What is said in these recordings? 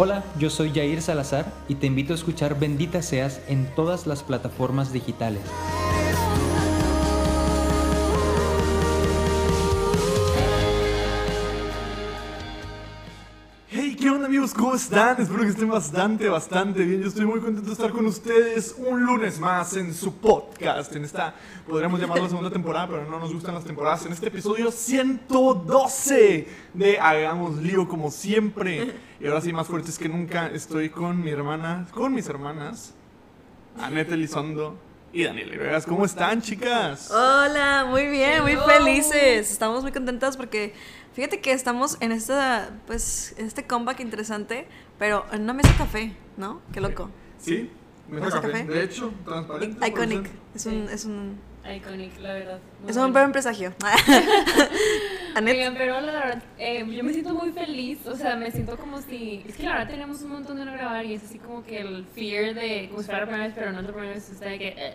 Hola, yo soy Jair Salazar y te invito a escuchar Bendita Seas en todas las plataformas digitales. Amigos? ¿Cómo están? Espero que estén bastante, bastante bien. Yo estoy muy contento de estar con ustedes un lunes más en su podcast, en esta, podríamos llamarlo segunda temporada, pero no nos gustan las temporadas, en este episodio 112 de Hagamos Lío como siempre. Y ahora sí, más fuertes que nunca, estoy con mi hermana, con mis hermanas, Anette Elizondo y Daniela Vegas. ¿Cómo están, chicas? Hola, muy bien, muy felices. Estamos muy contentas porque fíjate que estamos en esta, pues, en este comeback interesante, pero en una mesa café, ¿no? Qué loco. Sí, mesa ¿Mesa café. café? De hecho, transparente. Iconic. Es un, es un, Iconic, la verdad. Muy es un buen presagio. Anet, Oigan, pero la verdad, eh, yo me siento muy feliz, o sea, me siento como si, es que la verdad tenemos un montón de no grabar y es así como que el fear de, como si fuera la primera vez, pero no es la primera vez, está de que, eh,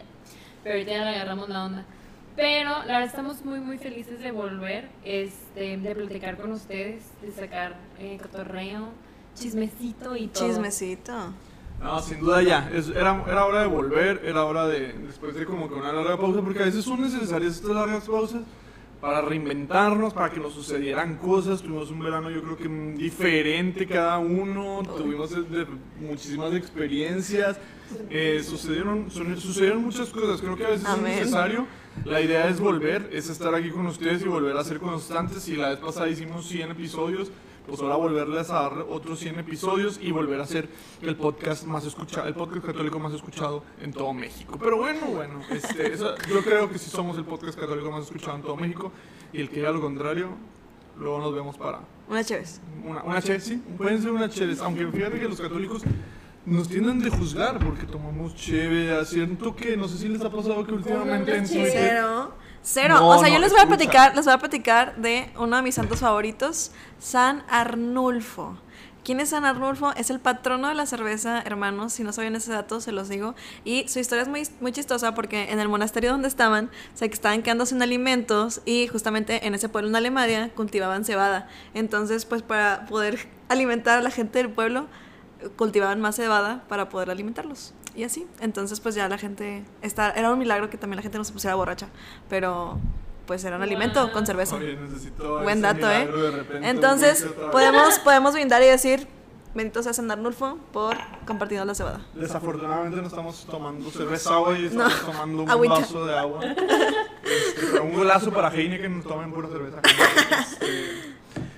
pero ahorita ya le agarramos la onda. Pero la verdad estamos muy, muy felices de volver, este, de platicar con ustedes, de sacar eh, cotorreo, chismecito y todo. chismecito. No, sin duda ya. Es- era, era hora de volver, era hora de, después de como que una larga pausa, porque a veces son necesarias estas largas pausas para reinventarnos, para que nos sucedieran cosas. Tuvimos un verano yo creo que diferente cada uno, tuvimos de- muchísimas experiencias, eh, sucedieron, son- sucedieron muchas cosas, creo que a veces Amén. es necesario. La idea es volver, es estar aquí con ustedes y volver a ser constantes. Y la vez pasada hicimos 100 episodios, pues ahora volverles a dar otros 100 episodios y volver a ser el podcast más escuchado, el podcast católico más escuchado en todo México. Pero bueno, bueno, este, eso- yo creo que sí somos el podcast católico más escuchado en todo México y el que diga lo contrario, luego nos vemos para Una chévere. una, una cheve, sí, pueden ser una cheve, aunque fíjate que los católicos nos tienden de juzgar porque tomamos cheve, siento que no sé si les ha pasado que últimamente en? Twitter Cero. Cero. No, o sea, no, yo les voy a platicar, les voy a platicar de uno de mis santos favoritos, San Arnulfo. ¿Quién es San Arnulfo? Es el patrono de la cerveza, hermanos. Si no sabían ese dato, se los digo. Y su historia es muy, muy chistosa porque en el monasterio donde estaban, que estaban quedando sin alimentos y justamente en ese pueblo en Alemania cultivaban cebada. Entonces, pues para poder alimentar a la gente del pueblo, cultivaban más cebada para poder alimentarlos. Y así. Entonces, pues ya la gente. Está, era un milagro que también la gente no se pusiera borracha. Pero, pues era un alimento con cerveza. Oye, necesito Buen ese dato, ¿eh? repente, Entonces, podemos, podemos brindar y decir: Bendito sea San Arnulfo por compartirnos la cebada. Desafortunadamente no estamos tomando cerveza hoy, estamos No, tomando un agüita. vaso de agua. Este, pero un golazo para Heineken, nos tomen pura cerveza. Este,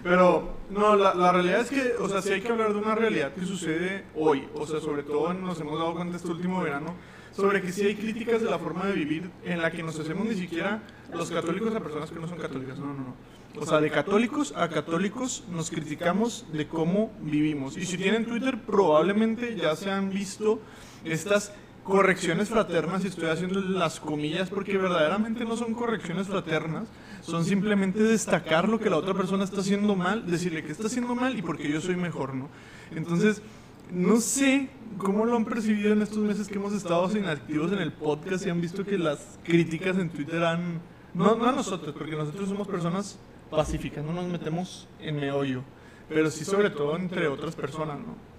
pero, no, la, la realidad es que, o sea, sí hay que hablar de una realidad que sucede hoy. O sea, sobre todo nos hemos dado cuenta este último verano, sobre que sí hay críticas de la forma de vivir en la que nos hacemos ni siquiera los católicos a personas que no son católicas. No, no, no. O sea, de católicos a católicos nos criticamos de cómo vivimos. Y si tienen Twitter, probablemente ya se han visto estas correcciones fraternas, y estoy haciendo las comillas porque verdaderamente no son correcciones fraternas, son simplemente destacar lo que la otra persona está haciendo mal, decirle que está haciendo mal y porque yo soy mejor, ¿no? Entonces, no sé cómo lo han percibido en estos meses que hemos estado inactivos en el podcast y han visto que las críticas en Twitter han... No, no a nosotros, porque nosotros somos personas pacíficas, no nos metemos en meollo, pero sí sobre todo entre otras personas, ¿no?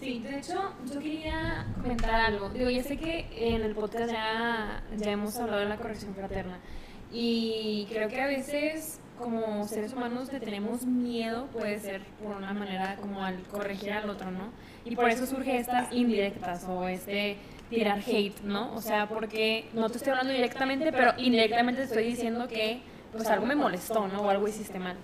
Sí, de hecho, yo quería comentar algo. Digo, ya sé que en el podcast ya, ya hemos hablado de la corrección fraterna. Y creo que a veces, como seres humanos, le tenemos miedo, puede ser por una manera como al corregir al otro, ¿no? Y por eso surge estas indirectas o este tirar hate, ¿no? O sea, porque no te estoy hablando directamente, pero indirectamente te estoy diciendo que pues algo me molestó, ¿no? O algo hiciste mal.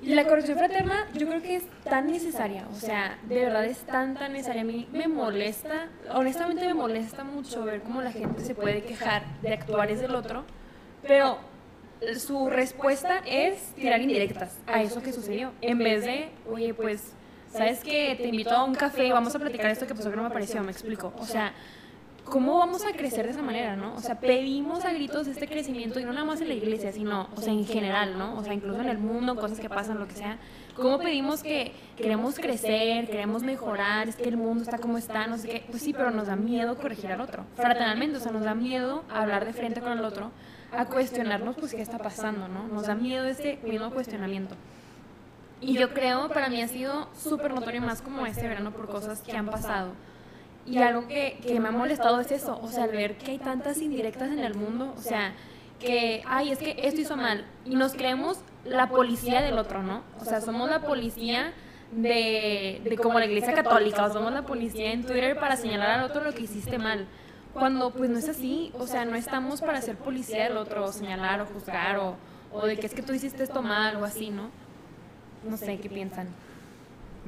Y la corrección fraterna yo creo que es tan necesaria, o sea, de verdad es tan, tan necesaria. A mí me molesta, honestamente me molesta mucho ver cómo la gente se puede quejar de actuares del otro, pero su respuesta es tirar indirectas a eso que sucedió, en vez de, oye, pues, ¿sabes qué? Te invito a un café, vamos a platicar esto que pasó que no me pareció, me explico. O sea, ¿cómo vamos a crecer de esa manera, no? O sea, pedimos a gritos este crecimiento y no nada más en la iglesia, sino, o sea, en general, ¿no? O sea, incluso en el mundo, cosas que pasan, lo que sea. ¿Cómo pedimos que queremos crecer, queremos mejorar, es que el mundo está como está, no sé qué? Pues sí, pero nos da miedo corregir al otro. Fraternalmente, o sea, nos da miedo hablar de frente con el otro, a cuestionarnos, pues, qué está pasando, ¿no? Nos da miedo ese mismo cuestionamiento. Y yo creo, para mí ha sido súper notorio más como este verano por cosas que han pasado. Y algo que, que me ha molestado es eso, o sea, al ver que hay tantas indirectas en el mundo, o sea, que, ay, es que esto hizo mal. Y nos creemos la policía del otro, ¿no? O sea, somos la policía de, de como la iglesia católica, o somos la policía en Twitter para señalar al otro lo que hiciste mal. Cuando pues no es así, o sea, no estamos para ser policía del otro, o señalar o juzgar, o, o de que es que tú hiciste esto mal o así, ¿no? No sé, ¿qué piensan?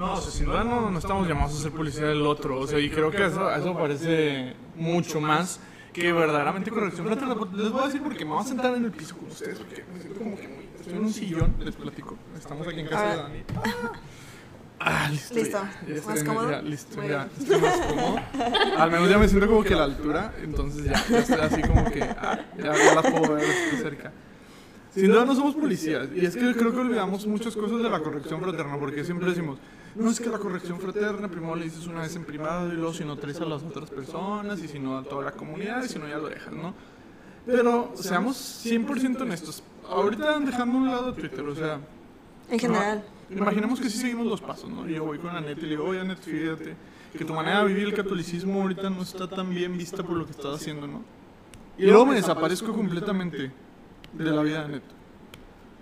No, o sea, sin duda no, no estamos llamados a ser policía del otro. O sea, y creo que eso, eso parece mucho más que verdaderamente corrección fraterna. Les voy a decir porque me voy a sentar en el piso con ustedes, porque me siento como que muy... Estoy en un sillón, les platico. Estamos aquí en casa de Dani. Ah, listo. Listo. ya- ya ¿Más estoy- cómodo? ya, listo, ya. Estoy más cómodo. Al menos ya me siento como que a la altura, entonces ya, ya estoy así como que ah, ya, ya las puedo ver de cerca. Sin duda no somos policías, y es que creo que olvidamos muchas cosas de la corrección fraterna, porque siempre decimos, no es que la corrección fraterna primero le dices una vez en privado y luego si no traes a las otras personas, y si no a toda la comunidad, y si no ya lo dejas, ¿no? Pero seamos 100% honestos, ahorita dejando a un lado Twitter, o sea, En general. Imaginemos que sí seguimos los pasos, ¿no? Yo voy con Annette y le digo, oye Annette, fíjate que tu manera de vivir el catolicismo ahorita no está tan bien vista por lo que estás haciendo, ¿no? Y luego me desaparezco completamente de la vida de Annette.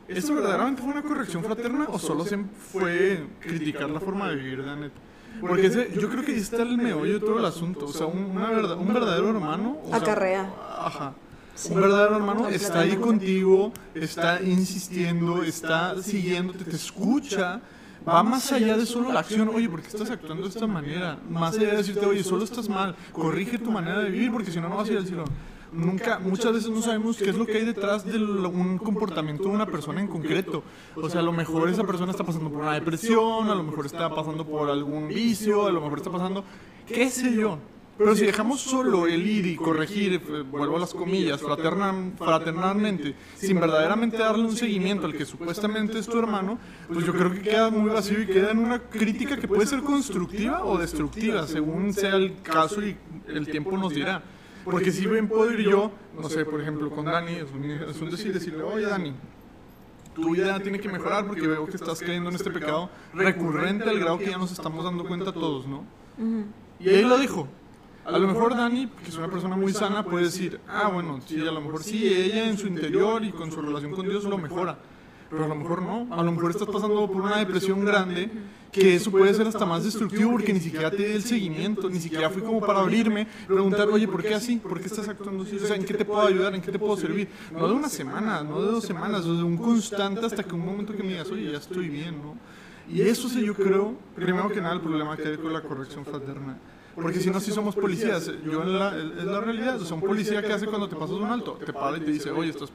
¿Esto verdaderamente fue una corrección fraterna o solo se fue criticar la forma de vivir de Annette? Porque ese- yo creo que ahí está el meollo de todo el asunto. O sea, un, una verdad, un verdadero hermano. o sea, Acarrea. Ajá. Sí. Un verdadero hermano está ahí contigo, está insistiendo, está siguiéndote, te escucha. Va más allá de solo la acción, oye, ¿por qué estás actuando de esta manera? Más allá de decirte, oye, solo estás mal, corrige tu manera de vivir porque si no, no vas a ir al cielo. Nunca, muchas veces no sabemos qué es lo que hay detrás de lo- un comportamiento de una persona en concreto. O sea, a lo mejor esa persona está pasando por una depresión, a lo mejor está pasando por algún vicio, a lo mejor está pasando, qué sé yo. Pero si dejamos solo el ir y corregir, eh, vuelvo a las comillas, fraterna- fraternalmente, sin verdaderamente darle un seguimiento al que supuestamente es tu hermano, pues yo creo que queda muy vacío y queda en una crítica que puede ser constructiva o destructiva, según sea el caso y el tiempo nos dirá. Porque si bien puedo ir yo, no sé, por ejemplo, con Dani, es un, es un decir, decirle, oye Dani, tu vida tiene que mejorar porque veo que estás cayendo en este pecado recurrente al grado que ya nos estamos dando cuenta todos, ¿no? Y ahí lo dijo. A lo mejor Dani, que es una persona muy sana, puede decir, ah, bueno, sí, a lo mejor sí, ella en su interior y con su relación con Dios lo mejora. Pero a lo mejor no. A lo mejor estás pasando por una depresión grande, que eso puede ser hasta más destructivo porque ni siquiera te di el seguimiento, ni siquiera fui como para abrirme, preguntar, oye, ¿por qué así? ¿Por qué estás actuando así? O sea, ¿en qué te puedo ayudar? ¿En qué te puedo servir? No de una semana, no de dos semanas, de un constante hasta que un momento que me digas, oye, ya estoy bien, ¿no? Y eso sí yo creo, primero que nada, el problema que hay con la corrección fraterna. Porque si no, si somos policías, yo en la, es la realidad, o sea, un policía que hace cuando te pasas un alto, te para y te dice, oye, estás,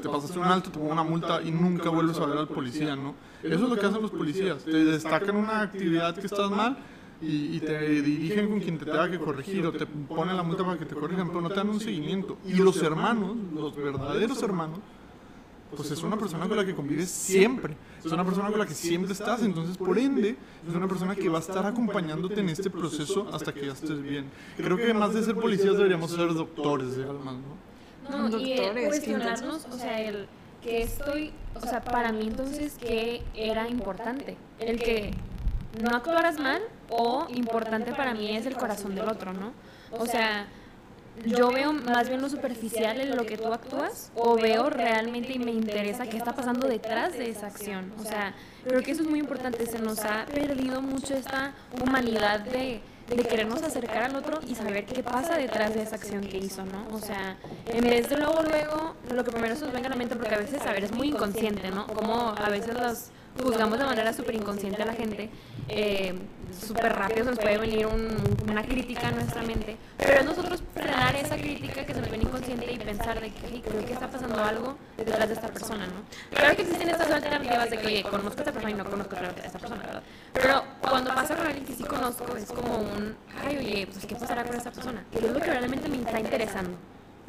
te pasaste un alto, te pongo una multa y nunca vuelves a ver al policía, ¿no? Eso es lo que hacen los policías, te destacan una actividad que estás mal y, y te dirigen con quien te tenga que corregir o te ponen la multa para que te corrijan, pero no te dan un seguimiento. Y los hermanos, los verdaderos hermanos, pues es una persona con la que convives siempre, es una persona con la que siempre estás, entonces por ende es una persona que va a estar acompañándote en este proceso hasta que ya estés bien. Creo que además de ser policías deberíamos ser doctores de almas, ¿no? No, y el qué cuestionarnos, o sea, el que estoy, o sea, para mí entonces, ¿qué era importante? El que no actuaras mal o importante para mí es el corazón del otro, ¿no? O sea, yo veo más bien lo superficial en lo que tú actúas o veo realmente y me interesa qué está pasando detrás de esa acción. O sea, creo que eso es muy importante. Se nos ha perdido mucho esta humanidad de, de querernos acercar al otro y saber qué pasa detrás de esa acción que hizo, ¿no? O sea, en vez de luego, luego, lo que primero se nos venga a la mente, porque a veces, a ver, es muy inconsciente, ¿no? Como a veces los juzgamos de manera súper inconsciente a la gente, eh, súper rápido se nos puede venir un- una crítica a nuestra mente, pero es nosotros frenar esa crítica que pensar de que "Hey, creo que está pasando algo detrás de esta persona, ¿no? Claro que existen estas alternativas de que, oye, conozco a esta persona y no conozco a esta persona, ¿verdad? Pero cuando pasa con alguien que sí conozco, es como un, ay, oye, pues, ¿qué pasará con esta persona? Que es lo que realmente me está interesando.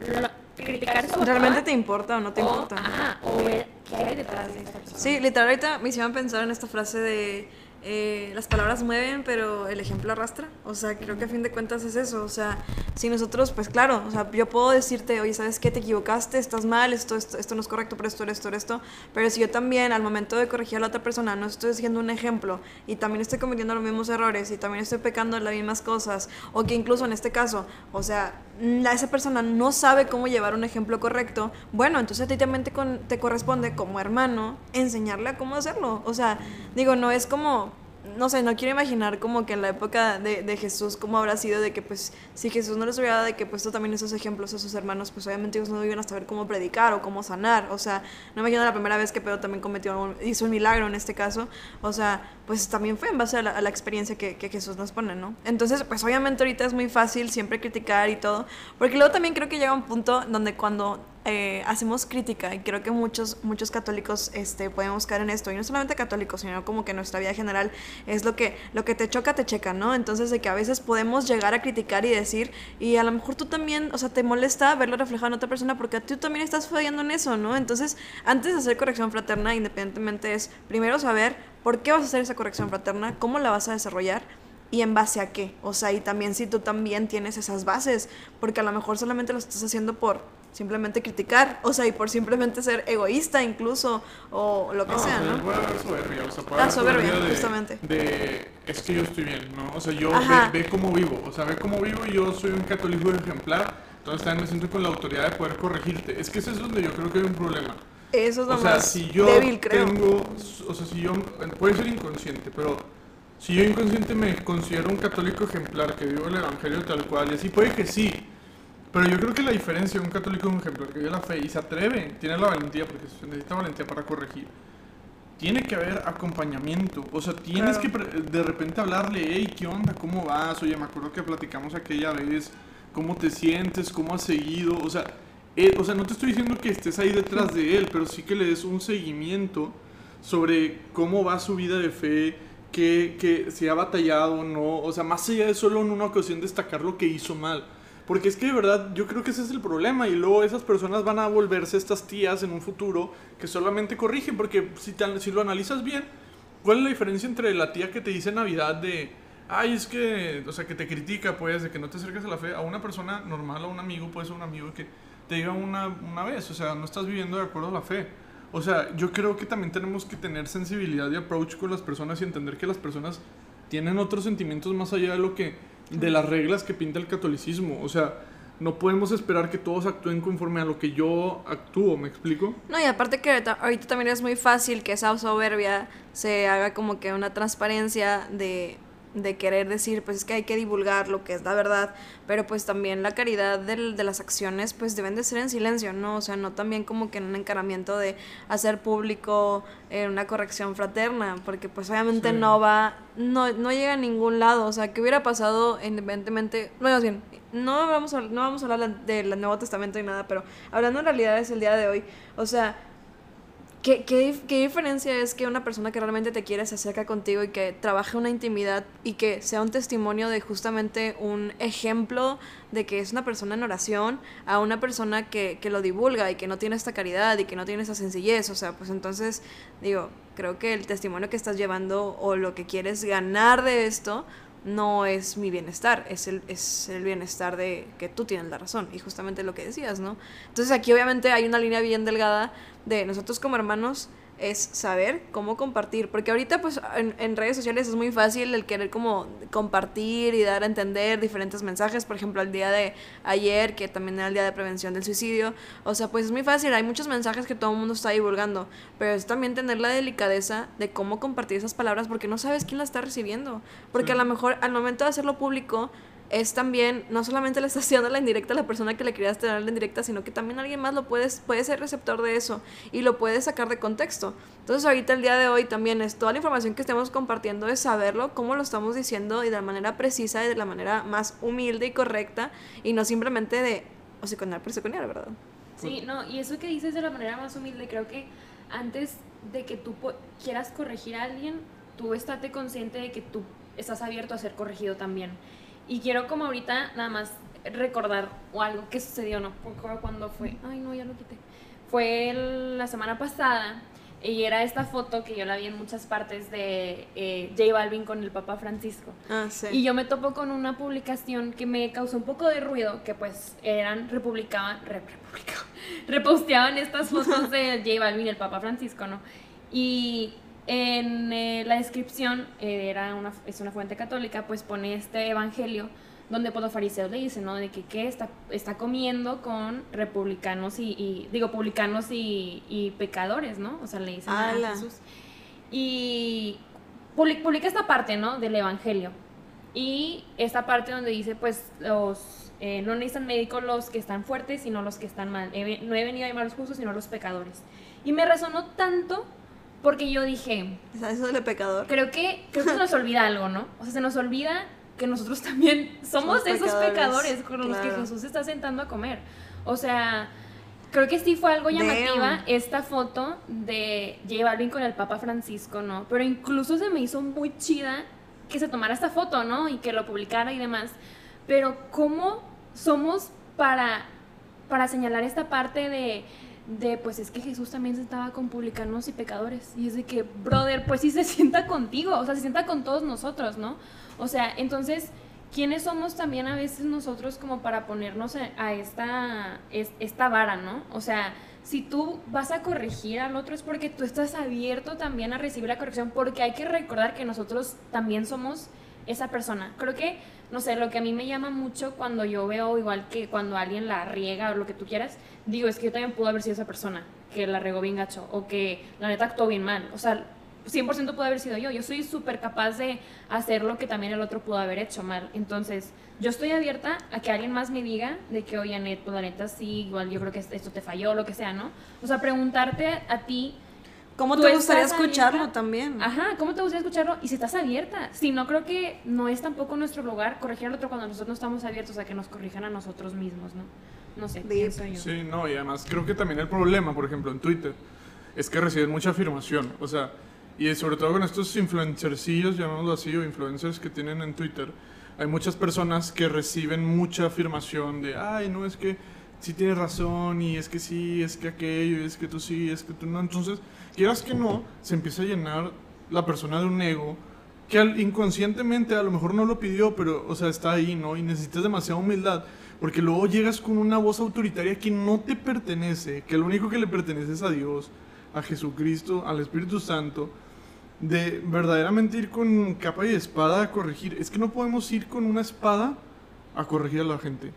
Lo- criticar su ¿Realmente te importa o no te o- importa? Ajá, o ver qué hay detrás de esta persona. Sí, literal ahorita me hicieron pensar en esta frase de eh, las palabras mueven, pero el ejemplo arrastra. O sea, creo que a fin de cuentas es eso. O sea, si nosotros, pues claro, o sea, yo puedo decirte, oye, ¿sabes qué? Te equivocaste, estás mal, esto, esto, esto no es correcto, pero esto, esto, esto. Pero si yo también, al momento de corregir a la otra persona, no estoy haciendo un ejemplo y también estoy cometiendo los mismos errores y también estoy pecando en las mismas cosas, o que incluso en este caso, o sea, la, esa persona no sabe cómo llevar un ejemplo correcto, bueno, entonces a ti también te, con- te corresponde como hermano enseñarle a cómo hacerlo. O sea, digo, no es como, no sé, no quiero imaginar como que en la época de, de Jesús, cómo habrá sido de que pues si Jesús no les hubiera dado de que puesto también esos ejemplos a sus hermanos, pues obviamente ellos no iban a saber cómo predicar o cómo sanar. O sea, no me imagino la primera vez que Pedro también cometió, un- hizo un milagro en este caso. O sea, pues también fue en base a la, a la experiencia que, que Jesús nos pone, ¿no? Entonces, pues obviamente ahorita es muy fácil siempre criticar y todo, porque luego también creo que llega un punto donde cuando eh, hacemos crítica, y creo que muchos, muchos católicos este, podemos caer en esto, y no solamente católicos, sino como que nuestra vida general es lo que, lo que te choca, te checa, ¿no? Entonces, de que a veces podemos llegar a criticar y decir, y a lo mejor tú también, o sea, te molesta verlo reflejado en otra persona porque tú también estás fallando en eso, ¿no? Entonces, antes de hacer corrección fraterna, independientemente es primero saber por qué vas a hacer esa corrección fraterna, cómo la vas a desarrollar y en base a qué. O sea, y también si tú también tienes esas bases, porque a lo mejor solamente lo estás haciendo por simplemente criticar, o sea, y por simplemente ser egoísta incluso, o lo que No, sea, o sea, ¿no? puede haber soberbia, o sea, puede haber soberbia, de, justamente. De, es que yo estoy bien, ¿no? O sea, yo ve, ve cómo vivo, o sea, ve cómo vivo y yo soy un católico ejemplar, entonces también me siento con la autoridad de poder corregirte. Es que eso es donde yo creo que hay un problema. Eso es lo O sea, más si yo débil, creo. tengo, o sea, si yo, puede ser inconsciente, pero si yo inconsciente me considero un católico ejemplar que vivo el evangelio tal cual, y así puede que sí, pero yo creo que la diferencia de un católico ejemplar que vive la fe y se atreve, tiene la valentía, porque se necesita valentía para corregir, tiene que haber acompañamiento, o sea, tienes Claro. que de repente hablarle, hey, ¿qué onda? ¿Cómo vas? Oye, me acuerdo que platicamos aquella vez, ¿cómo te sientes? ¿Cómo has seguido? O sea, eh, o sea, no te estoy diciendo que estés ahí detrás de él, pero sí que le des un seguimiento sobre cómo va su vida de fe, que, que si ha batallado o no, o sea, más allá de solo en una ocasión destacar lo que hizo mal. Porque es que de verdad yo creo que ese es el problema y luego esas personas van a volverse estas tías en un futuro que solamente corrigen, porque si, te- si lo analizas bien, ¿cuál es la diferencia entre la tía que te dice Navidad de, ay, es que, o sea, que te critica, pues, de que no te acercas a la fe, a una persona normal, a un amigo, puede ser un amigo que te diga una, una vez, o sea, no estás viviendo de acuerdo a la fe. O sea, yo creo que también tenemos que tener sensibilidad y approach con las personas y entender que las personas tienen otros sentimientos más allá de lo que de las reglas que pinta el catolicismo. O sea, no podemos esperar que todos actúen conforme a lo que yo actúo, ¿me explico? No, y aparte que ahorita, también es muy fácil que esa soberbia se haga como que una transparencia de, de querer decir, pues es que hay que divulgar lo que es la verdad, pero pues también la caridad del- de las acciones pues deben de ser en silencio, ¿no? O sea, no también como que en un encaramiento de hacer público eh, una corrección fraterna, porque pues obviamente Sí. no va, no, no llega a ningún lado, o sea, ¿qué hubiera pasado independientemente, bueno, bien, no vamos a, no vamos a hablar del Nuevo Testamento ni nada, pero hablando en realidad es el día de hoy, o sea, ¿Qué, qué, qué diferencia es que una persona que realmente te quiere se acerca contigo y que trabaje una intimidad y que sea un testimonio de justamente un ejemplo de que es una persona en oración a una persona que, que lo divulga y que no tiene esta caridad y que no tiene esa sencillez? O sea, pues entonces, digo, creo que el testimonio que estás llevando o lo que quieres ganar de esto no es mi bienestar, es el, es el bienestar de que tú tienes la razón y justamente lo que decías, ¿no? Entonces aquí obviamente hay una línea bien delgada de nosotros como hermanos es saber cómo compartir, porque ahorita pues en, en redes sociales es muy fácil el querer como compartir y dar a entender diferentes mensajes, por ejemplo el día de ayer que también era el día de prevención del suicidio, o sea pues es muy fácil, hay muchos mensajes que todo el mundo está divulgando, pero es también tener la delicadeza de cómo compartir esas palabras porque no sabes quién la está recibiendo, porque Sí. a lo mejor al momento de hacerlo público es también, no solamente le estás haciendo la indirecta a la persona que le querías tener la indirecta, sino que también alguien más lo puedes, puede ser receptor de eso y lo puede sacar de contexto. Entonces ahorita el día de hoy también es toda la información que estemos compartiendo es saberlo, cómo lo estamos diciendo y de la manera precisa y de la manera más humilde y correcta y no simplemente de osiconar por osiconar, ¿verdad? Sí, no, y eso que dices de la manera más humilde, creo que antes de que tú quieras corregir a alguien, tú estate consciente de que tú estás abierto a ser corregido también. Y quiero como ahorita nada más recordar o algo que sucedió, no cuándo fue. Ay, no, ya lo quité. Fue el- la semana pasada Y era esta foto que yo la vi en muchas partes de eh, J Balvin con el Papa Francisco. Ah, sí. Y yo me topo con una publicación que me causó un poco de ruido, que pues eran, republicaban, re- republicaban, reposteaban estas fotos de J Balvin y el Papa Francisco, ¿no? Y en eh, la descripción, eh, era una, es una fuente católica, pues pone este evangelio donde pues, los fariseos le dicen, ¿no? De que ¿qué? está, está comiendo con republicanos y, y- digo, publicanos y, y pecadores, ¿no? O sea, le dicen a Ala. Jesús. Y publi- publica esta parte, ¿no? Del evangelio. Y esta parte donde dice, pues, los, eh, no necesitan médicos los que están fuertes, sino los que están mal. He no he venido a llamar a los justos, sino a los pecadores. Y me resonó tanto porque yo dije, ¿Sabes eso de pecador? creo que, creo que se nos olvida algo, ¿no? O sea, se nos olvida que nosotros también somos Somos esos pecadores, pecadores con los que. Jesús se está sentando a comer. O sea, creo que sí fue algo llamativa Damn. esta foto de J Balvin con el Papa Francisco, ¿no? Pero incluso se me hizo muy chida que se tomara esta foto, ¿no? Y que lo publicara y demás. Pero ¿cómo somos para, para señalar esta parte de, de, pues es que Jesús también se estaba con publicanos y pecadores? Y es de que, brother, pues sí se sienta contigo, o sea, se sienta con todos nosotros, ¿no? O sea, entonces, ¿quiénes somos también a veces nosotros como para ponernos a, esta, es- esta vara, ¿no? O sea, si tú vas a corregir al otro es porque tú estás abierto también a recibir la corrección, porque hay que recordar que nosotros también somos esa persona. Creo que, no sé, lo que a mí me llama mucho cuando yo veo igual que cuando alguien la riega o lo que tú quieras, digo, es que yo también puedo haber sido esa persona que la regó bien gacho o que la neta actuó bien mal. O sea, 100% puede haber sido yo. Yo soy súper capaz de hacer lo que también el otro pudo haber hecho mal. Entonces, yo estoy abierta a que alguien más me diga de que, oye, Anet, pues la neta sí, igual yo creo que esto te falló, lo que sea, ¿no? O sea, preguntarte a ti ¿Cómo Tú te gustaría escucharlo abierta. también? Ajá, ¿cómo te gustaría escucharlo? Y si estás abierta. Si no, creo que no es tampoco nuestro lugar corregir al otro cuando nosotros no estamos abiertos a que nos corrijan a nosotros mismos, ¿no? No sé, pienso yo. Sí, no, y además creo que también el problema, por ejemplo, en Twitter, es que reciben mucha afirmación. O sea, y sobre todo con estos influencercillos, llamémoslo así, o influencers que tienen en Twitter, hay muchas personas que reciben mucha afirmación de, ay, no, es que sí tienes razón, y es que sí, es que aquello, y es que tú sí, es que tú no. Entonces, quieras que no, se empieza a llenar la persona de un ego que inconscientemente a lo mejor no lo pidió, pero, o sea, está ahí, ¿no? Y necesitas demasiada humildad, porque luego llegas con una voz autoritaria que no te pertenece, que lo único que le pertenece es a Dios, a Jesucristo, al Espíritu Santo, de verdaderamente ir con capa y espada a corregir. Es que no podemos ir con una espada a corregir a la gente.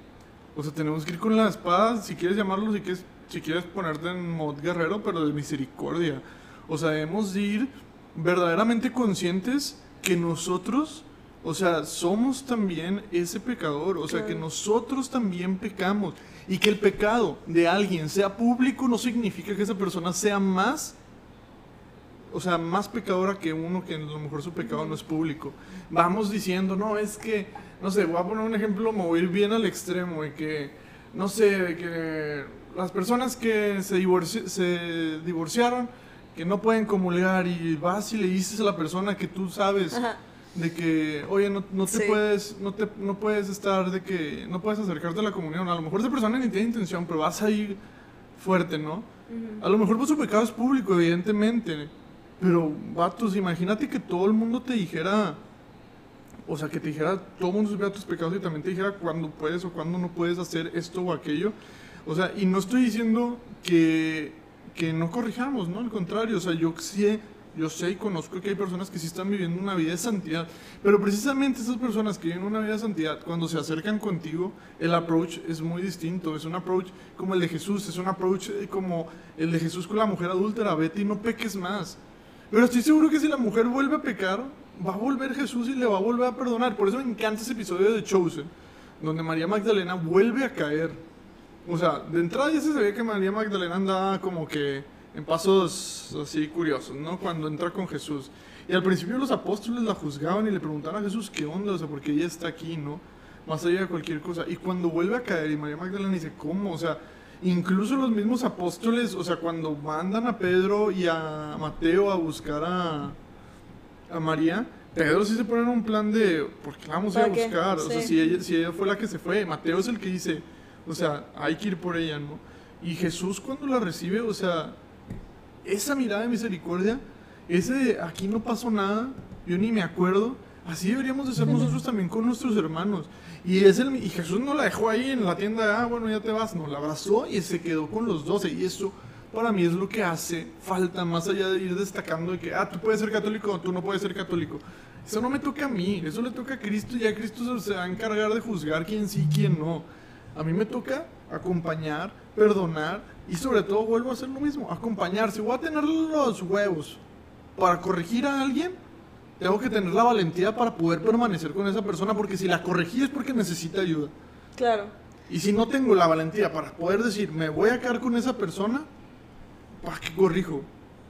O sea, tenemos que ir con la espada, si quieres llamarlo, si quieres, si quieres ponerte en mod guerrero, pero de misericordia. O sea, debemos de ir verdaderamente conscientes que nosotros, o sea, somos también ese pecador, o sea, que nosotros también pecamos. Y que el pecado de alguien sea público no significa que esa persona sea más, o sea, más pecadora que uno que a lo mejor su pecado no es público. Vamos diciendo, no, es que, no sé, voy a poner un ejemplo, me voy a ir bien al extremo, de que, no sé, de que las personas que se, divorci- se divorciaron, que no pueden comulgar y vas y le dices a la persona que tú sabes Ajá. de que, oye, no, no te Sí. puedes, no te, no puedes estar de que, no puedes acercarte a la comunión. A lo mejor esa persona ni tiene intención, pero vas a ir fuerte, ¿no? A lo mejor pues su pecado es público, evidentemente. Pero, vatos, imagínate que todo el mundo te dijera, o sea, que te dijera, todo el mundo supiera tus pecados y también te dijera cuándo puedes o cuándo no puedes hacer esto o aquello. O sea, y no estoy diciendo que, que no corrijamos, ¿no? Al contrario, o sea, yo sé, yo sé y conozco que hay personas que sí están viviendo una vida de santidad, pero precisamente esas personas que viven una vida de santidad, cuando se acercan contigo, el approach es muy distinto, es un approach como el de Jesús, es un approach eh, como el de Jesús con la mujer adúltera, vete y no peques más. Pero estoy seguro que si la mujer vuelve a pecar, va a volver Jesús y le va a volver a perdonar. Por eso me encanta ese episodio de Chosen, donde María Magdalena vuelve a caer. O sea, de entrada ya se sabía que María Magdalena andaba como que en pasos así curiosos, ¿no? Cuando entra con Jesús. Y al principio los apóstoles la juzgaban y le preguntaban a Jesús qué onda, o sea, porque ella está aquí, ¿no? Más allá de cualquier cosa. Y cuando vuelve a caer y María Magdalena dice, ¿cómo? O sea, incluso los mismos apóstoles, o sea, cuando mandan a Pedro y a Mateo a buscar a, a María, Pedro sí se pone en un plan de, ¿por qué vamos a ir a buscar? O sea, si ella, si ella fue la que se fue, Mateo es el que dice, o sea, hay que ir por ella, ¿no? Y Jesús cuando la recibe, o sea, esa mirada de misericordia, ese de aquí no pasó nada, yo ni me acuerdo, así deberíamos de ser nosotros también con nuestros hermanos. Y, es el, y Jesús no la dejó ahí en la tienda, ah, bueno, ya te vas, no, la abrazó y se quedó con los doce. Y eso para mí es lo que hace falta, más allá de ir destacando de que, ah, tú puedes ser católico o tú no puedes ser católico. Eso no me toca a mí, eso le toca a Cristo y ya Cristo se va a encargar de juzgar quién sí y quién no. A mí me toca acompañar, perdonar y sobre todo vuelvo a hacer lo mismo, acompañar. Si voy a tener los huevos para corregir a alguien, tengo que tener la valentía para poder permanecer con esa persona porque si la corregí es porque necesita ayuda. Claro. Y si no tengo la valentía para poder decir, me voy a quedar con esa persona, ¿para qué corrijo?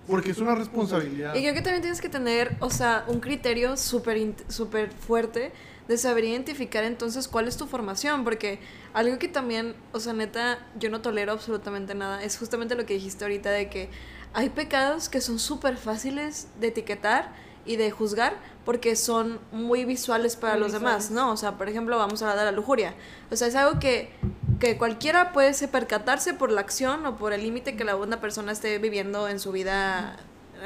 Porque es una responsabilidad. Y creo que también tienes que tener, o sea, un criterio súper súper fuerte de saber identificar entonces cuál es tu formación, porque algo que también, o sea, neta, yo no tolero absolutamente nada, es justamente lo que dijiste ahorita de que hay pecados que son súper fáciles de etiquetar y de juzgar porque son muy visuales para Muy los demás. ¿no? O sea, por ejemplo, vamos a hablar de la lujuria. O sea, es algo que, que cualquiera puede se percatarse por la acción o por el límite que la una persona esté viviendo en su vida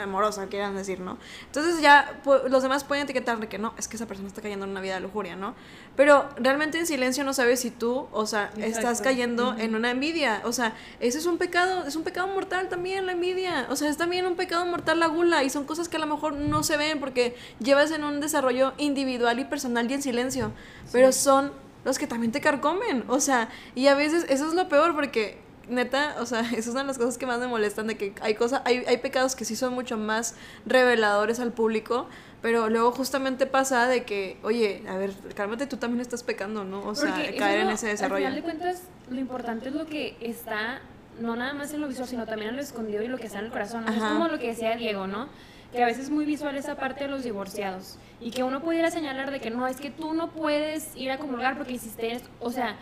amorosa, quieran decir, ¿no? Entonces ya los demás pueden etiquetar de que no, es que esa persona está cayendo en una vida de lujuria, ¿no? Pero realmente en silencio no sabes si tú, o sea, estás cayendo en una envidia. O sea, ese es un pecado, es un pecado mortal también la envidia. O sea, es también un pecado mortal la gula. Y son cosas que a lo mejor no se ven porque llevas en un desarrollo individual y personal y en silencio. Pero son los que también te carcomen. O sea, y a veces eso es lo peor porque neta, o sea, esas son las cosas que más me molestan de que hay cosas, hay, hay pecados que sí son mucho más reveladores al público, pero luego justamente pasa de que, oye, a ver, cálmate, tú también estás pecando, ¿no? O sea, Porque eso caer en ese desarrollo. Al final de cuentas, lo importante es lo que está, no nada más en lo visual, sino también en lo escondido y lo que está en el corazón. ¿no? Es como lo que decía Diego, ¿no? Que a veces es muy visual esa parte de los divorciados. Y que uno pudiera señalar de que no, es que tú no puedes ir a comulgar porque hiciste esto. O sea,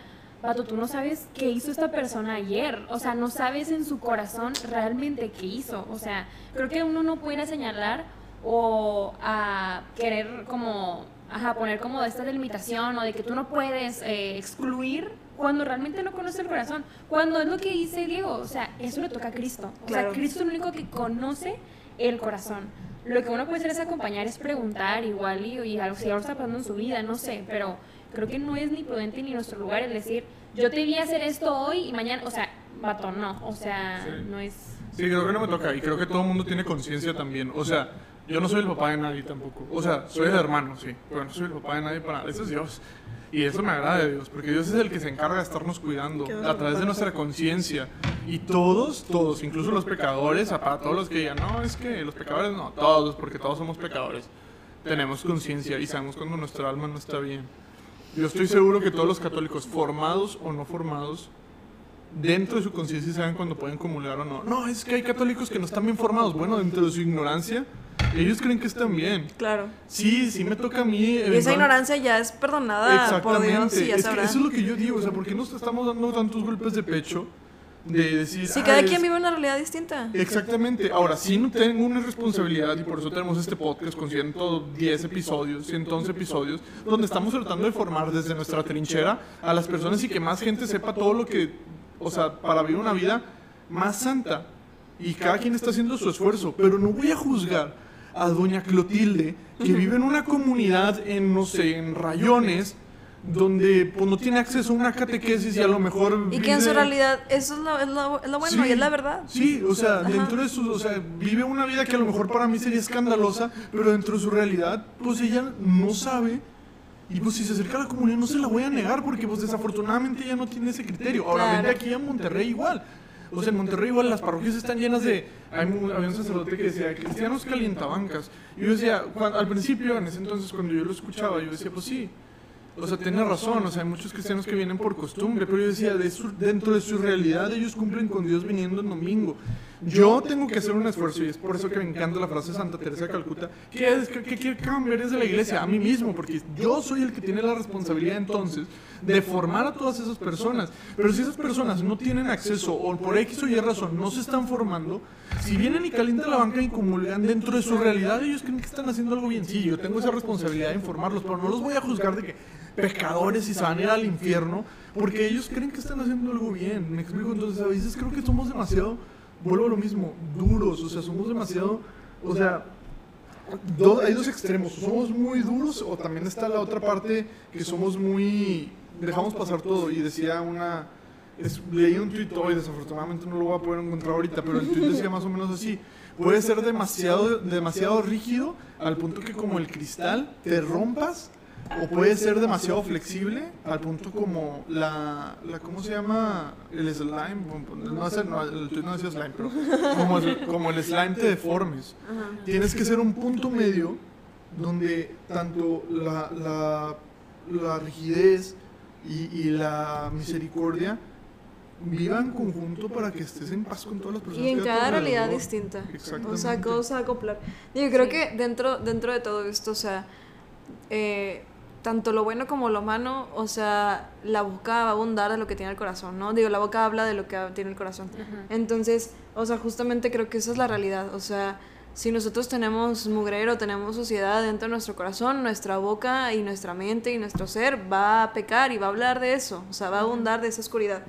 Pato, tú no sabes qué hizo esta persona ayer. O sea, no sabes en su corazón realmente qué hizo. O sea, creo que uno no puede ir a señalar o a querer como, ajá, poner como esta delimitación o de que tú no puedes eh, excluir cuando realmente no conoce el corazón. Cuando es lo que dice Diego, o sea, eso le toca a Cristo. O Claro. sea, Cristo es el único que conoce el corazón. Lo que uno puede hacer es acompañar, es preguntar igual y, y algo, si algo está pasando en su vida, no sé, pero creo que no es ni prudente ni nuestro lugar el decir, yo te vi hacer esto hoy y mañana, o sea, vato, no, o sea, Sí. no es... Sí, creo que no me toca y creo que todo el mundo tiene conciencia también. O sea, yo no soy el papá de nadie tampoco. O sea, soy el hermano, sí, pero no soy el papá de nadie para nada. Eso es Dios. Y eso me agrada de Dios, porque Dios es el que se encarga de estarnos cuidando a través de nuestra conciencia. Y todos, todos, incluso los pecadores, para todos los que digan, no, es que los pecadores no, todos, porque todos somos pecadores. Tenemos conciencia y sabemos cuando nuestra alma no está bien. Yo estoy seguro que todos los católicos, formados o no formados, dentro de su conciencia saben cuando pueden comulgar o no. No, es que hay católicos que no están bien formados. Bueno, dentro de su ignorancia, ellos creen que están bien. Claro. Sí, sí me toca a mí. Y esa ignorancia ya es perdonada por Dios y ya es que eso es lo que yo digo. O sea, ¿por qué nos estamos dando tantos golpes de pecho de decir. Si "Ah, cada es- quien vive una realidad distinta. Exactamente. Ahora, sí no tengo una responsabilidad y por eso tenemos este podcast con 110 episodios, 111 episodios, donde estamos tratando de formar desde nuestra trinchera a las personas y que más gente sepa todo lo que, o sea, para vivir una vida más santa. Y cada quien está haciendo su esfuerzo, pero no voy a juzgar a doña Clotilde, que vive en una comunidad en, no sé, en rayones, donde pues, no tiene acceso a una catequesis y a lo mejor... Y que en su realidad eso es lo, es lo- es lo bueno Sí, y es la verdad. Sí, o sea, Ajá. dentro de su, o sea, vive una vida que a lo mejor para mí sería escandalosa, pero dentro de su realidad, pues ella no sabe. Y pues si se acerca a la comunidad no se la voy a negar porque pues desafortunadamente ella no tiene ese criterio. Ahora, Claro. vente aquí a Monterrey igual. O sea, en Monterrey igual las parroquias están llenas de... Hay un, había un sacerdote que decía, cristianos calientabancas. Y yo decía, cuando- al principio, en ese entonces, cuando yo lo escuchaba, yo decía, pues sí, o sea, tiene razón, o sea, hay muchos cristianos que vienen por costumbre, pero yo decía, de su- dentro de su realidad ellos cumplen con Dios viniendo en domingo. Yo tengo que hacer un esfuerzo y es por eso que me encanta la frase de Santa Teresa de Calcuta, que es que quiere cambiar desde la iglesia, a mí mismo, porque yo soy el que tiene la responsabilidad entonces de formar a todas esas personas. Pero si esas personas no tienen acceso o por X o Y razón no se están formando, si vienen y calientan la banca y comulgan dentro de su realidad, ellos creen que están haciendo algo bien. Sí, yo tengo esa responsabilidad de informarlos, pero no los voy a juzgar de que pecadores y se van a ir al infierno porque ellos creen que están haciendo algo bien. Me explico, entonces a veces creo que somos demasiado vuelvo a lo mismo, duros, o sea, somos demasiado, o sea, hay dos extremos, somos muy duros o también está la otra parte que somos muy, dejamos pasar todo y decía una, es- leí un tuit hoy, desafortunadamente no lo voy a poder encontrar ahorita, pero el tuit decía más o menos así, puede ser demasiado, demasiado rígido al punto que como el cristal te rompas o puede ser demasiado flexible al punto como la, la ¿cómo se llama? El slime, no, sé, no, el no decía slime, pero como el, como el slime te deformes. Tienes que ser un punto medio donde tanto la, la, la rigidez y, y la misericordia vivan en conjunto para que estés en paz con todas las personas. Y en que cada realidad distinta. O sea, cómo se va a acoplar. Digo, creo Sí. que dentro, dentro de todo esto, o sea, eh, tanto lo bueno como lo malo, o sea, la boca va a abundar de lo que tiene el corazón, ¿no? Digo, la boca habla de lo que tiene el corazón. Ajá. Entonces, o sea, justamente creo que esa es la realidad. O sea, si nosotros tenemos mugrero, tenemos suciedad dentro de nuestro corazón, nuestra boca y nuestra mente y nuestro ser va a pecar y va a hablar de eso. O sea, va a abundar de esa oscuridad.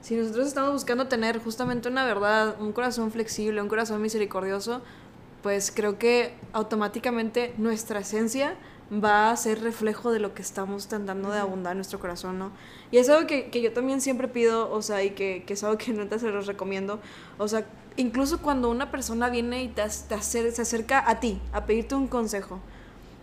Si nosotros estamos buscando tener justamente una verdad, un corazón flexible, un corazón misericordioso, pues creo que automáticamente nuestra esencia va a ser reflejo de lo que estamos tratando de abundar en nuestro corazón, ¿no? Y es algo que, que yo también siempre pido, o sea, y que, que es algo que neta se los recomiendo, o sea, incluso cuando una persona viene y te, te acer- se acerca a ti a pedirte un consejo,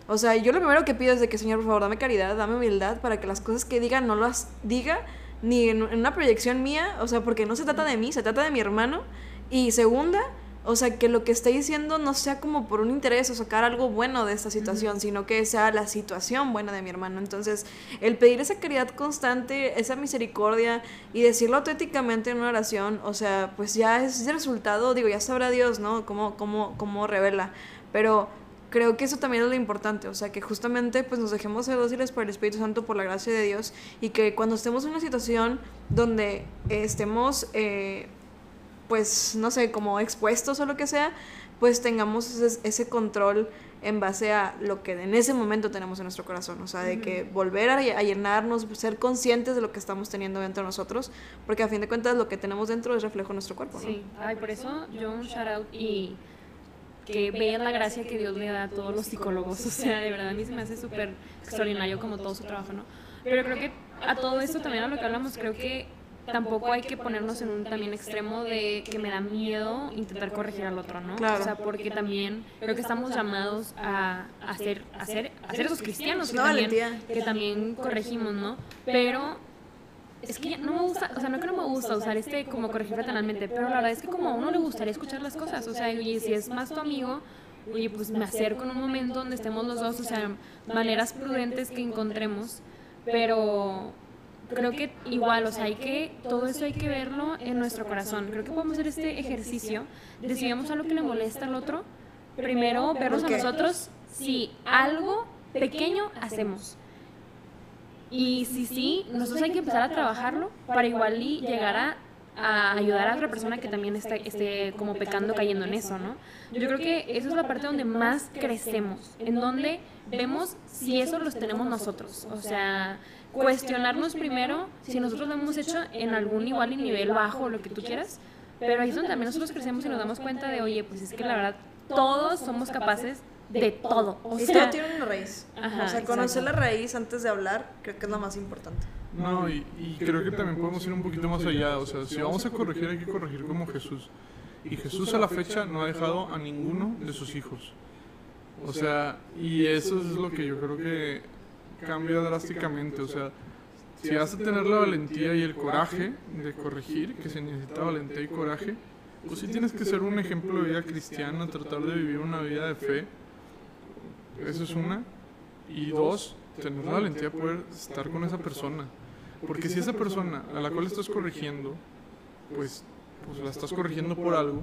o sea, yo lo primero que pido es de que, Señor, por favor, dame caridad, dame humildad para que las cosas que diga no las diga ni en, en una proyección mía, o sea, porque no se trata de mí, se trata de mi hermano. Y segunda, o sea, que lo que esté diciendo no sea como por un interés o sacar algo bueno de esta situación, sino que sea la situación buena de mi hermano. Entonces, el pedir esa caridad constante, esa misericordia y decirlo auténticamente en una oración, o sea, pues ya es el resultado, digo, ya sabrá Dios, ¿no? Cómo, cómo, cómo revela. Pero creo que eso también es lo importante, o sea, que justamente pues nos dejemos ser dóciles por el Espíritu Santo, por la gracia de Dios, y que cuando estemos en una situación donde eh, estemos, eh, pues, no sé, como expuestos o lo que sea, pues tengamos ese, ese control en base a lo que en ese momento tenemos en nuestro corazón, o sea, de que volver a, a llenarnos, ser conscientes de lo que estamos teniendo dentro de nosotros, porque a fin de cuentas lo que tenemos dentro es reflejo de nuestro cuerpo, ¿no? Sí, ay, por eso yo un shout out y que vean la gracia que Dios le da a todos los psicólogos. O sea, de verdad a mí se me hace súper extraordinario como todo su trabajo, ¿no? Pero creo que a todo esto también a lo que hablamos, creo que tampoco hay que ponernos en un también extremo de que me da miedo intentar corregir al otro, ¿no? Claro. O sea, porque también creo que estamos llamados a, ser, a ser esos cristianos que Una también, que también corregimos, ¿no? Pero es que no me gusta, o sea, no que no me gusta usar este como corregir fraternalmente, pero la verdad es que como a uno le gustaría escuchar las cosas, o sea, oye, si es más tu amigo, oye, pues me acerco en un momento donde estemos los dos, o sea, maneras prudentes que encontremos, pero creo que igual, o sea, hay que, todo eso hay que verlo en nuestro corazón. Creo que podemos hacer este ejercicio de si vemos algo que le molesta al otro, primero vernos a nosotros si algo pequeño hacemos. Y si sí, nosotros hay que empezar a trabajarlo para igual y llegar a, a ayudar a otra persona que también esté, esté como pecando, cayendo en eso, ¿no? Yo creo que eso es la parte donde más crecemos, en donde vemos si eso los tenemos nosotros. O sea, cuestionarnos primero si nosotros lo hemos hecho en algún igual y nivel bajo lo que tú quieras, pero ahí es donde también nosotros crecemos y nos damos cuenta de, oye, pues es que la verdad todos somos capaces de todo. O Y sea, todo tiene una raíz. Ajá, o sea, conocer exacto. la raíz antes de hablar, creo que es lo más importante. No, y, y creo que también podemos ir un poquito más allá. O sea, si vamos a corregir, hay que corregir como Jesús. Y Jesús a la fecha no ha dejado a ninguno de sus hijos. O sea, y eso es lo que yo creo que cambia drásticamente. O sea, si vas a tener la valentía y el coraje de corregir, que se necesita valentía y coraje, pues sí tienes que ser un ejemplo de vida cristiana, tratar de vivir una vida de fe. Eso es una. Y dos, tener la valentía de poder estar con esa persona. Porque si esa persona a la cual estás corrigiendo, pues, pues la estás corrigiendo por algo,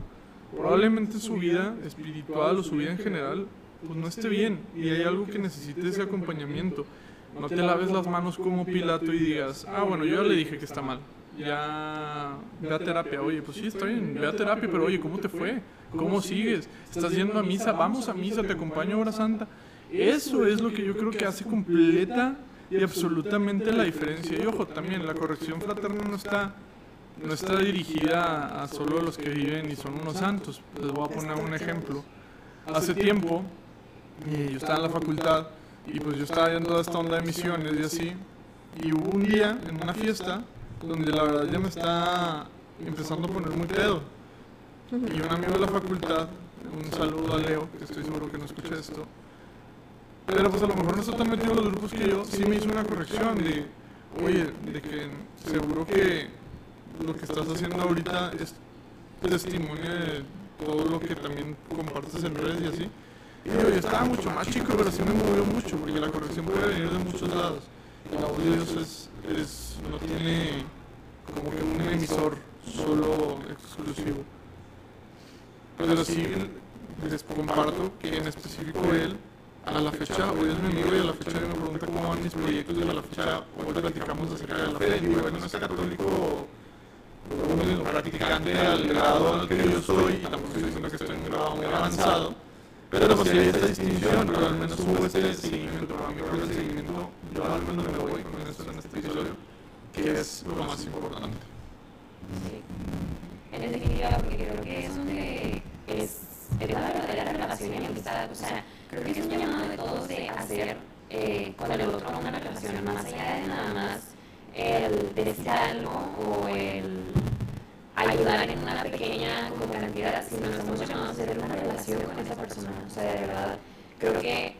probablemente su vida espiritual o su vida en general, pues no esté bien y hay algo que necesite ese acompañamiento. No te laves las manos como Pilato y digas, ah, bueno, yo ya le dije que está mal. Ya, ve a terapia. Oye, pues sí, está bien, ve a terapia, pero oye, ¿cómo te fue? ¿Cómo sigues? ¿Estás yendo a misa? Vamos a misa, te acompaño a hora santa. Eso es lo que yo creo que hace completa y absolutamente la diferencia. Y ojo, también la corrección fraterna no está no está dirigida a solo los que viven y son unos santos. Les voy a poner un ejemplo. Hace tiempo, eh, yo estaba en la facultad y pues yo estaba viendo toda esta onda de misiones y así. Y hubo un día en una fiesta donde la verdad ya me está empezando a poner muy pedo. Y un amigo de la facultad, un saludo a Leo, que estoy seguro que no escucha esto. Pero pues a lo mejor no está tan metido en los grupos que yo, sí me hizo una corrección de, oye, de que seguro que lo que estás haciendo ahorita es testimonio de todo lo que también compartes en redes y así. Y yo, yo estaba mucho más chico, pero sí me movió mucho, porque la corrección puede venir de muchos lados. De Dios es, es, no tiene como que un emisor solo exclusivo. Pero sí les comparto que en específico él, a la fecha, hoy es mi amigo y a la fecha me pregunta cómo van mis proyectos y a la fecha hoy platicamos acerca de la fe. Y bueno, no es católico practicante al grado al que yo soy, y tampoco estoy diciendo que estoy en un grado muy avanzado, pero pues si hay esta distinción, pero al menos hubo este seguimiento, a el seguimiento, yo al menos me voy con esto en este episodio, que es lo más importante. Sí. En definitiva, porque creo que es donde es, es la verdadera relación y amistad, o sea, creo que es un llamado de todos de hacer eh, con el otro una relación más allá de nada más el decir algo o el ayudar en una pequeña como cantidad, sino estamos llamados a hacer una relación con esa persona. O sea, de verdad, creo que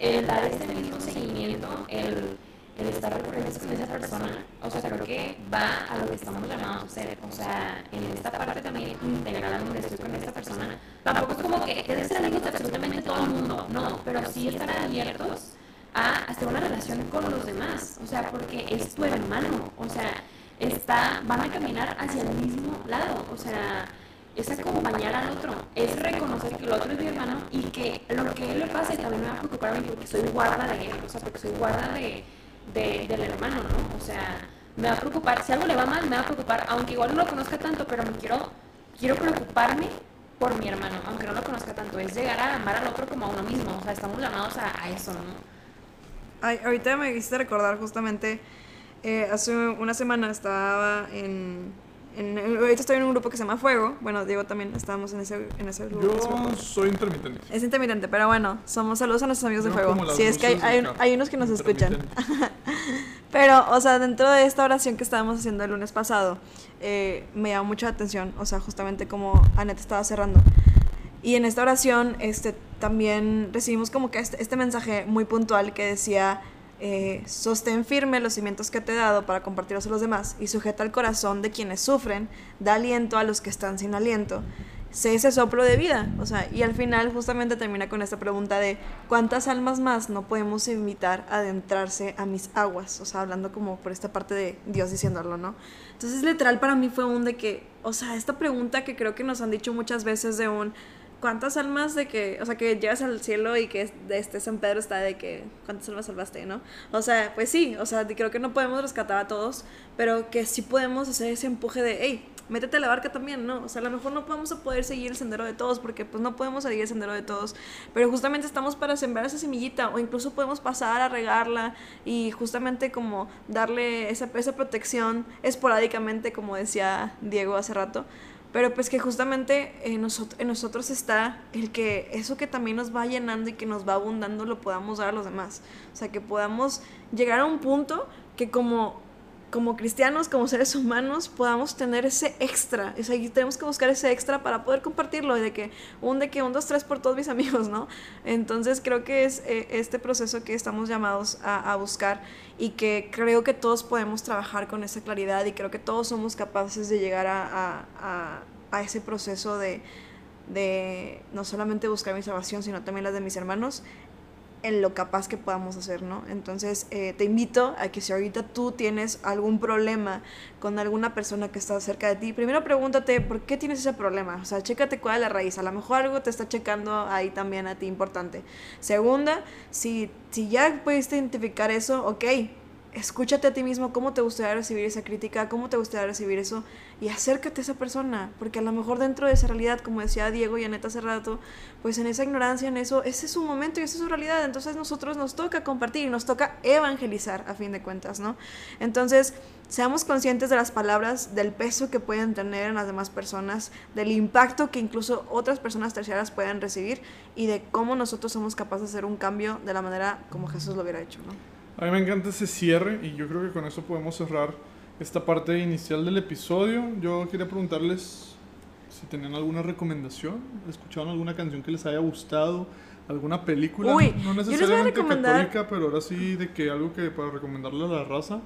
el dar este mismo seguimiento, el, el estar recurrentes con esa persona, o sea, creo que va a lo que estamos llamados a hacer. O sea, en esta parte también integral donde estoy con esa persona, tampoco es como que debe ser de absolutamente todo el mundo, no, pero sí estar abiertos a hacer una relación con los demás, o sea, porque es tu hermano, o sea, está, van a caminar hacia el mismo lado, o sea, es acompañar al otro, es reconocer que el otro es mi hermano y que lo que él le pase también me va a preocupar a mí porque soy guarda de él, o sea, porque soy guarda de, de, del hermano, ¿no? O sea, me va a preocupar, si algo le va mal, me va a preocupar, aunque igual no lo conozca tanto, pero me quiero, quiero preocuparme por mi hermano, aunque no lo conozca tanto, es llegar a amar al otro como a uno mismo, o sea, estamos llamados a, a eso, ¿no? Ay, ahorita me hiciste recordar justamente, eh, hace una semana estaba en, en, Ahorita estoy en un grupo que se llama Fuego. Bueno, Diego también estábamos en ese, en ese grupo. Yo soy intermitente. Es intermitente, pero bueno, somos saludos a nuestros amigos de Fuego. Sí, es que hay, hay, hay unos que nos escuchan. pero, o sea, dentro de esta oración que estábamos haciendo el lunes pasado, eh, me llamó mucha atención, o sea, justamente como Annette estaba cerrando. Y en esta oración este, también recibimos como que este, este mensaje muy puntual que decía, eh, sostén firme los cimientos que te he dado para compartirlos a los demás y sujeta el corazón de quienes sufren, da aliento a los que están sin aliento. Sé ese soplo de vida, o sea, y al final justamente termina con esta pregunta de ¿cuántas almas más no podemos invitar a adentrarse a mis aguas? O sea, hablando como por esta parte de Dios diciéndolo, ¿no? Entonces, literal para mí fue un de que, o sea, esta pregunta que creo que nos han dicho muchas veces de un ¿cuántas almas de que, o sea, que llegas al cielo y que este San Pedro está de que, ¿cuántas almas salvaste, no? O sea, pues sí, o sea, creo que no podemos rescatar a todos, pero que sí podemos hacer ese empuje de, hey, métete a la barca también, ¿no? O sea, a lo mejor no podemos poder seguir el sendero de todos, porque pues no podemos seguir el sendero de todos, pero justamente estamos para sembrar esa semillita, o incluso podemos pasar a regarla y justamente como darle esa, esa protección esporádicamente, como decía Diego hace rato, pero pues que justamente en, nosotros, está el que eso que también nos va llenando y que nos va abundando lo podamos dar a los demás. O sea, que podamos llegar a un punto que como como cristianos, como seres humanos, podamos tener ese extra. O sea, tenemos que buscar ese extra para poder compartirlo. De que un de que un, dos, tres por todos mis amigos, ¿no? Entonces creo que es eh, este proceso que estamos llamados a, buscar y que creo que todos podemos trabajar con esa claridad y creo que todos somos capaces de llegar a, a, a ese proceso de, de no solamente buscar mi salvación, sino también la de mis hermanos en lo capaz que podamos hacer, ¿no? Entonces, eh, te invito a que si ahorita tú tienes algún problema con alguna persona que está cerca de ti, primero pregúntate por qué tienes ese problema, o sea, chécate cuál es la raíz, a lo mejor algo te está checando ahí también a ti importante. Segunda, si, si ya puedes identificar eso, ok, escúchate a ti mismo cómo te gustaría recibir esa crítica, cómo te gustaría recibir eso y acércate a esa persona, porque a lo mejor dentro de esa realidad, como decía Diego y Aneta hace rato, pues en esa ignorancia, en eso, ese es su momento y esa es su realidad, entonces nosotros nos toca compartir y nos toca evangelizar a fin de cuentas, ¿no? Entonces, seamos conscientes de las palabras, del peso que pueden tener en las demás personas, del impacto que incluso otras personas terciarias pueden recibir y de cómo nosotros somos capaces de hacer un cambio de la manera como Jesús lo hubiera hecho, ¿no? A mí me encanta ese cierre y yo creo que con eso podemos cerrar esta parte inicial del episodio. Yo quería preguntarles si tenían alguna recomendación, escucharon alguna canción que les haya gustado, alguna película, Uy, no necesariamente católica, pero ahora sí de que algo que para recomendarle a la raza.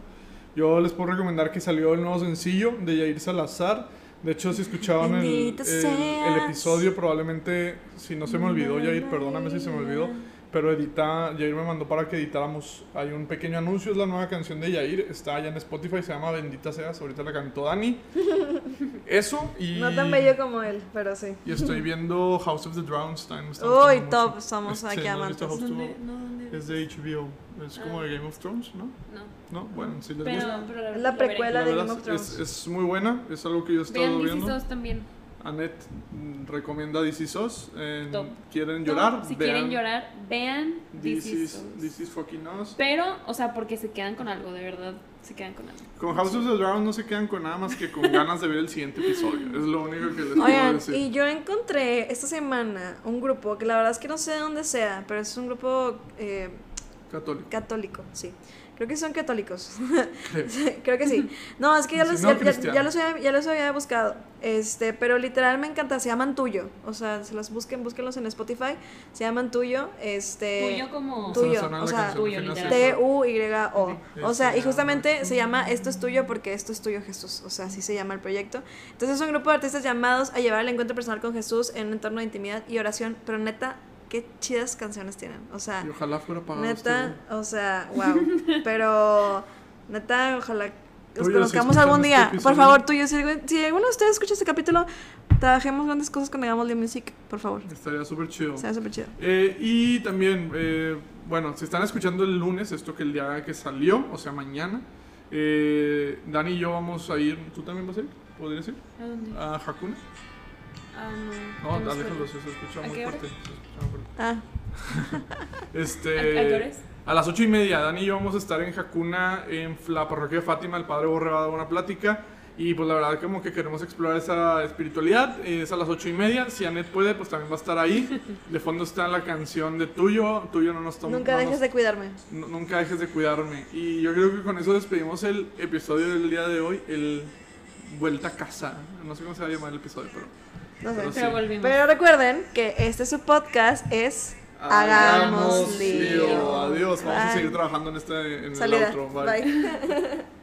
Yo les puedo recomendar que salió el nuevo sencillo de Yair Salazar. De hecho, si escuchaban el, el- el episodio, probablemente, si no se me olvidó, Yair, perdóname si se me olvidó, pero edita, Yair me mandó para que editáramos. Hay un pequeño anuncio, es la nueva canción de Yair, está allá en Spotify, se llama Bendita Seas, ahorita la cantó Dani. Eso y... No tan bello como él, pero sí. Y estoy viendo House of the gustando Uy, mucho. top, somos Este, aquí ¿no has amantes. ¿Dónde? No, ¿dónde? Es de HBO, es como de Game of Thrones, ¿no? No. No, bueno, si les Pero, gusta. pero Es la precuela La de verdad Game of Thrones. es, es muy buena, es algo que yo he estado Vean viendo. También. Annette mm, recomienda DC SOS. en Top. ¿Quieren llorar? si Vean quieren llorar, vean This DC is, SOS. This is fucking us. Pero, o sea, porque se quedan con algo, de verdad. Se quedan con algo. Con House of the Drowned no se quedan con nada más que con ganas de ver el siguiente episodio. Es lo único que les puedo Oigan, decir. y yo encontré esta semana un grupo que la verdad es que no sé de dónde sea, pero es un grupo eh, Católico. católico, sí. Creo que son católicos. Creo. Creo que sí. No, es que ya Si los, no, ya, ya- cristianos. ya los había, ya los había buscado. Este, pero literal me encanta, se llaman Tuyo. O sea, se los busquen, búsquenlos en Spotify. Se llaman Tuyo. Este, Tuyo como. Tuyo, o sea, tuyo, sí T-U-Y-O. O sea, y Este, justamente se llama Esto es tuyo porque esto es tuyo Jesús. O sea, así se llama el proyecto. Entonces es un grupo de artistas llamados a llevar el encuentro personal con Jesús en un entorno de intimidad y oración. Pero neta, qué chidas canciones tienen. O sea, Y ojalá fuera pagado este neta, o sea, wow. Pero neta, ojalá nos conozcamos algún este día. Por favor, tuyo. Si, si alguno de ustedes escucha este capítulo, trabajemos grandes cosas con Hagamos Live Music, por favor. Estaría súper chido. Sea súper chido. Eh, y también, eh, bueno, si están escuchando el lunes, esto que el día que salió, o sea, mañana, eh, Dani y yo vamos a ir. ¿Tú también vas a ir? ¿Podrías ir? ¿A dónde? ¿A Hakuna? Ah, no. No, déjalo, se escucha ¿A muy fuerte. se escucha muy fuerte. Ah, Este, ¿A- a qué hora es? a las ocho y media, Dani y yo vamos a estar en Hakuna, en la parroquia de Fátima. El padre Borre va a dar una plática. Y pues la verdad, como que queremos explorar esa espiritualidad. Es a las ocho y media. Si Anet puede, pues también va a estar ahí. De fondo está la canción de Tuyo. Tuyo no nos toma. nunca no dejes nos- de cuidarme. nu- Nunca dejes de cuidarme. Y yo creo que con eso despedimos el episodio del día de hoy. El Vuelta a casa. No sé cómo se va a llamar el episodio, pero. No sé. Pero sí. Pero volvimos. Pero recuerden que este su podcast es Hagamos lío. Adiós. Vamos a Bye. seguir trabajando en este en el Salida. outro. Bye.